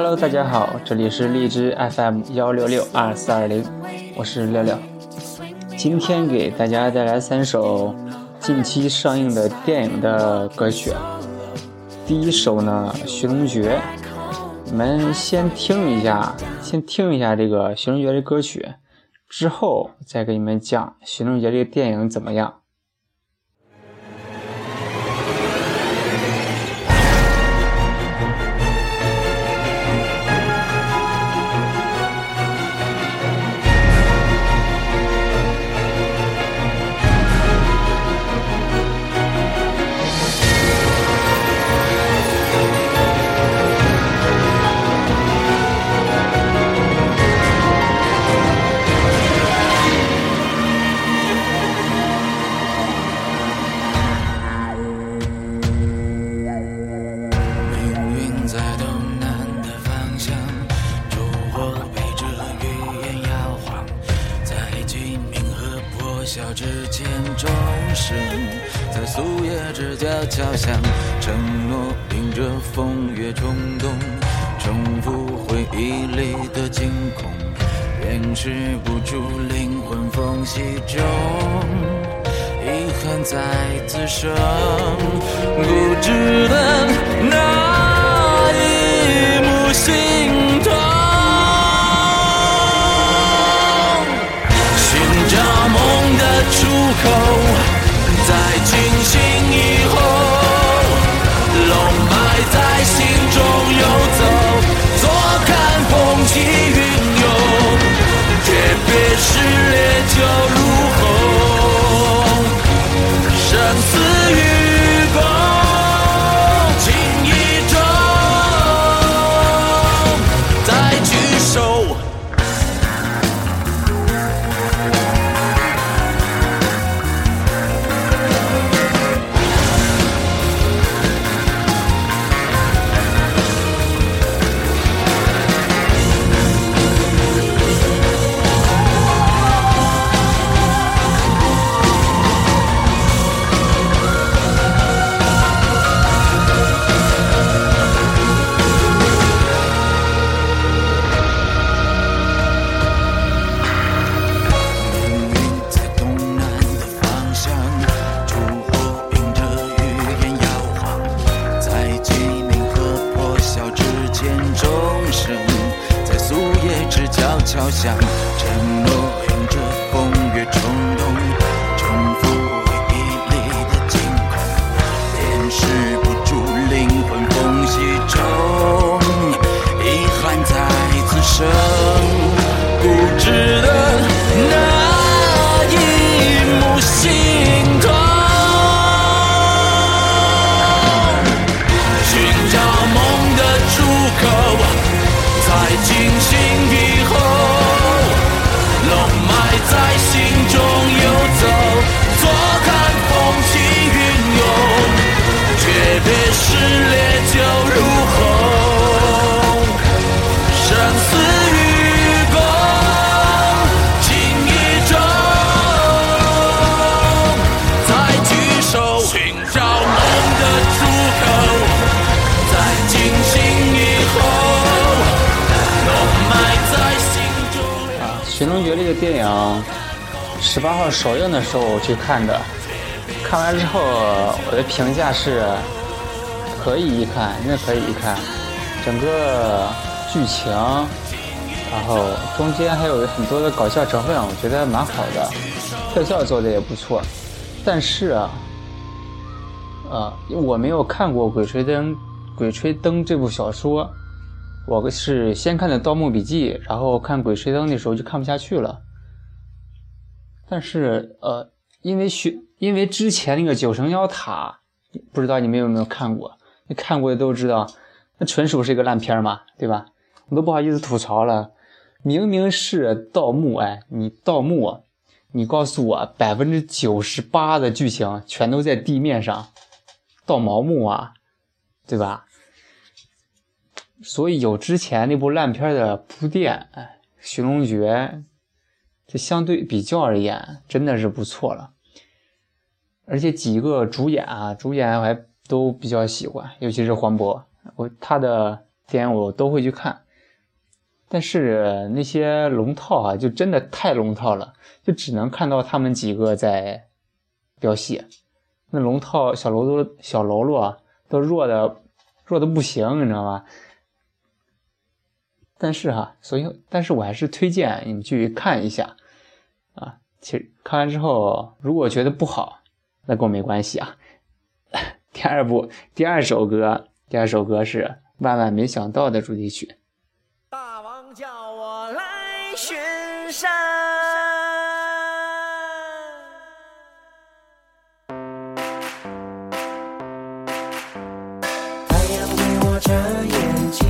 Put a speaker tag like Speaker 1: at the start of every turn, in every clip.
Speaker 1: Hello，大家好，这里是荔枝 FM 幺六六二四二零，我是六六。今天给大家带来三首近期上映的电影的歌曲。第一首呢，《寻龙诀》，你们先听一下，先听一下这个《寻龙诀》的歌曲，之后再给你们讲《寻龙诀》这个电影怎么样。
Speaker 2: 交响，承诺迎着风月冲动，重复回忆里的惊恐，掩饰不住灵魂缝隙中。遗憾在滋生，不值得那一幕心痛，寻找梦路口，再清醒一。敲响承诺，迎着。寻龙诀》这个
Speaker 1: 电影十八号首映的时候我去看的，看完之后我的评价是可以一看，真的可以一看。整个剧情，然后中间还有很多的搞笑成分，我觉得蛮好的，特效做的也不错。但是啊，呃，我没有看过《鬼吹灯》《鬼吹灯》这部小说，我是先看的《盗墓笔记》，然后看《鬼吹灯》的时候就看不下去了。但是，呃，因为学，因为之前那个九层妖塔，不知道你们有没有看过？你看过的都知道，那纯属是一个烂片嘛，对吧？我都不好意思吐槽了。明明是盗墓，哎，你盗墓，你告诉我百分之九十八的剧情全都在地面上，盗毛墓啊，对吧？所以有之前那部烂片的铺垫，哎，《寻龙诀》。这相对比较而言，真的是不错了。而且几个主演啊，主演我还都比较喜欢，尤其是黄渤，我他的电影我都会去看。但是那些龙套啊，就真的太龙套了，就只能看到他们几个在飙戏。那龙套小喽啰小喽啰，都弱的弱的不行，你知道吗？但是哈，所以但是我还是推荐你们去看一下啊。其实看完之后，如果觉得不好，那跟我没关系啊。第二部第二首歌，第二首歌是《万万没想到》的主题曲。
Speaker 3: 大王叫我来巡山。太阳对我眨眼睛，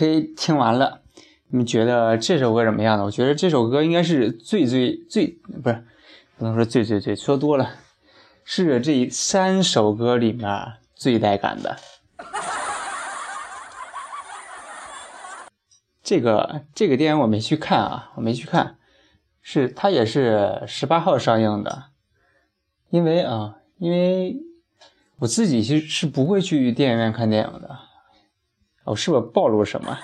Speaker 1: OK，听完了，你们觉得这首歌怎么样呢？我觉得这首歌应该是最最最不是，不能说最最最，说多了，是这三首歌里面最带感的。这个这个电影我没去看啊，我没去看，是它也是十八号上映的，因为啊，因为我自己其实是不会去电影院看电影的。我是不是暴露什么？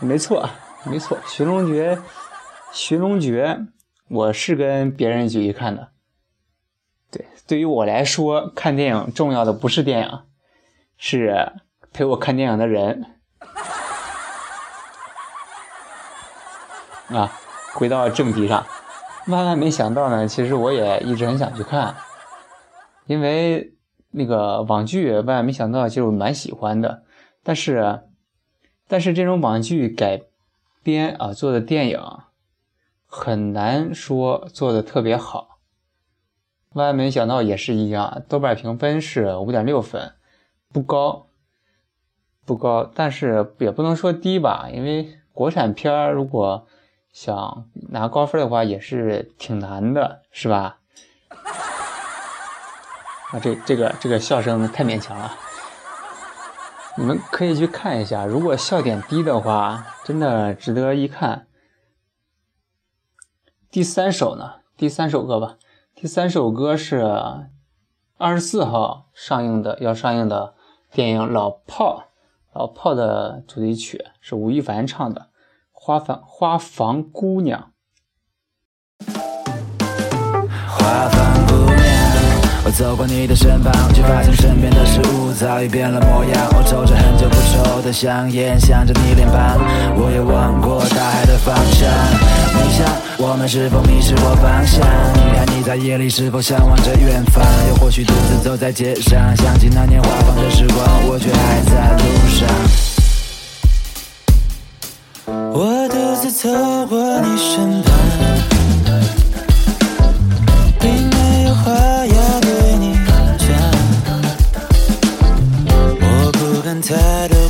Speaker 1: 没错，没错，《寻龙诀》，《寻龙诀》，我是跟别人一起去看的。对，对于我来说，看电影重要的不是电影，是陪我看电影的人。啊，回到正题上，万万没想到呢，其实我也一直很想去看，因为那个网剧，万万没想到就蛮喜欢的，但是，但是这种网剧改编啊做的电影，很难说做的特别好。万万没想到也是一样，豆瓣评分是五点六分，不高，不高，但是也不能说低吧，因为国产片如果。想拿高分的话也是挺难的，是吧？啊，这这个这个笑声太勉强了。你们可以去看一下，如果笑点低的话，真的值得一看。第三首呢？第三首歌吧。第三首歌是二十四号上映的，要上映的电影《老炮》，老炮的主题曲是吴亦凡唱的。花房花房姑娘，
Speaker 4: 花房姑娘，我走过你的身旁，却发现身边的事物早已变了模样。我抽着很久不抽的香烟，想着你脸庞，我也望过大海的方向。你想，我们是否迷失过方向？你看你在夜里是否向往着远方？又或许独自走在街上，想起那年花房的时光，我却还在路上。我独自走过你身旁，不敢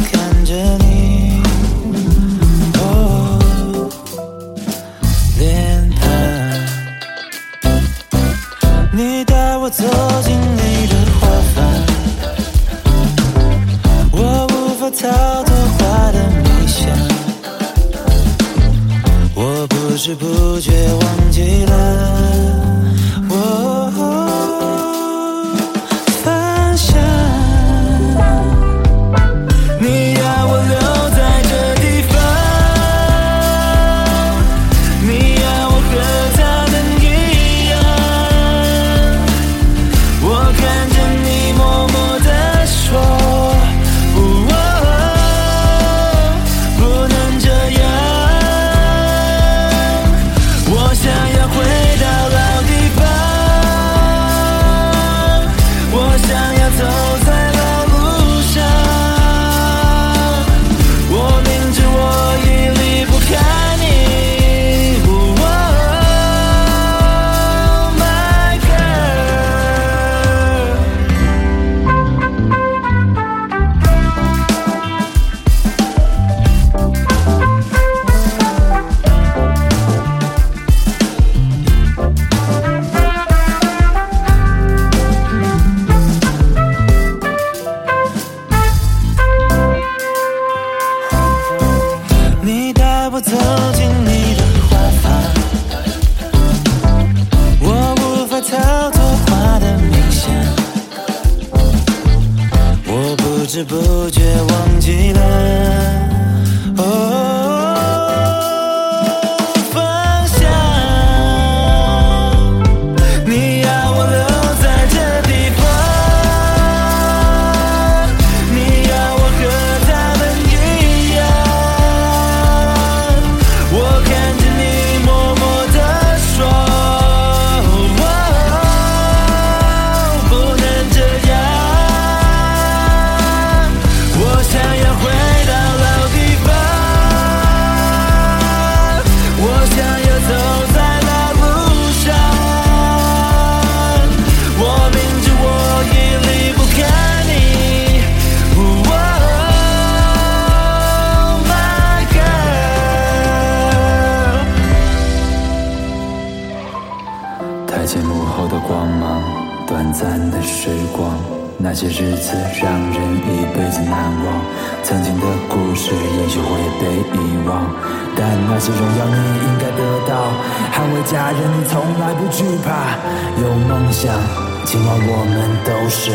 Speaker 2: 暂的时光。
Speaker 4: 那些日子让人一辈子难忘，曾经的故事也许会被遗忘，但那些荣耀你应该得到。捍卫家人，你从来不惧怕。有梦想，今晚我们都是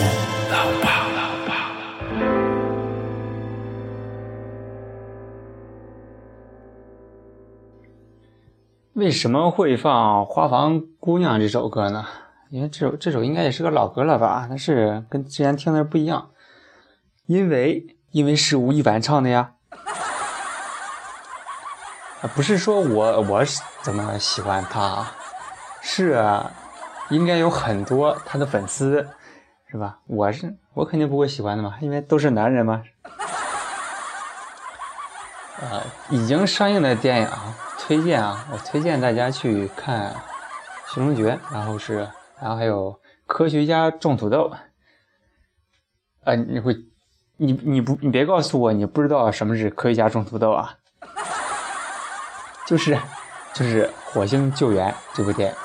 Speaker 4: 老爸。
Speaker 1: 为什么会放《花房姑娘》这首歌呢？因为这首这首应该也是个老歌了吧？但是跟之前听的不一样，因为因为是吴亦凡唱的呀。啊不是说我我是怎么喜欢他，是应该有很多他的粉丝，是吧？我是我肯定不会喜欢的嘛，因为都是男人嘛。呃，已经上映的电影啊推荐啊，我推荐大家去看《寻龙诀》，然后是。然后还有科学家种土豆，呃，你会，你你不你别告诉我你不知道什么是科学家种土豆啊？就是就是火星救援这部电影，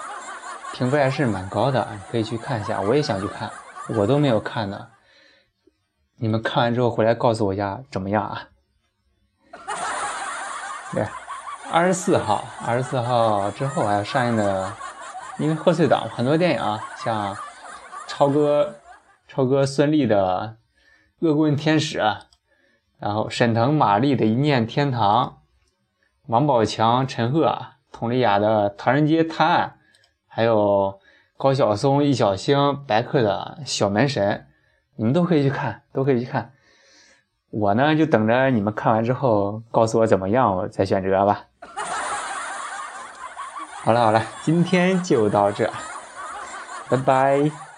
Speaker 1: 评分还是蛮高的，你可以去看一下。我也想去看，我都没有看呢。你们看完之后回来告诉我一下怎么样啊？对，二十四号，二十四号之后还要上映的。因为贺岁档很多电影啊，像超哥、超哥孙俪的《恶棍天使》，然后沈腾、马丽的《一念天堂》，王宝强、陈赫、佟丽娅的《唐人街探案》，还有高晓松、易小星、白客的《小门神》，你们都可以去看，都可以去看。我呢，就等着你们看完之后告诉我怎么样，我再选择吧。好了好了，今天就到这，拜拜。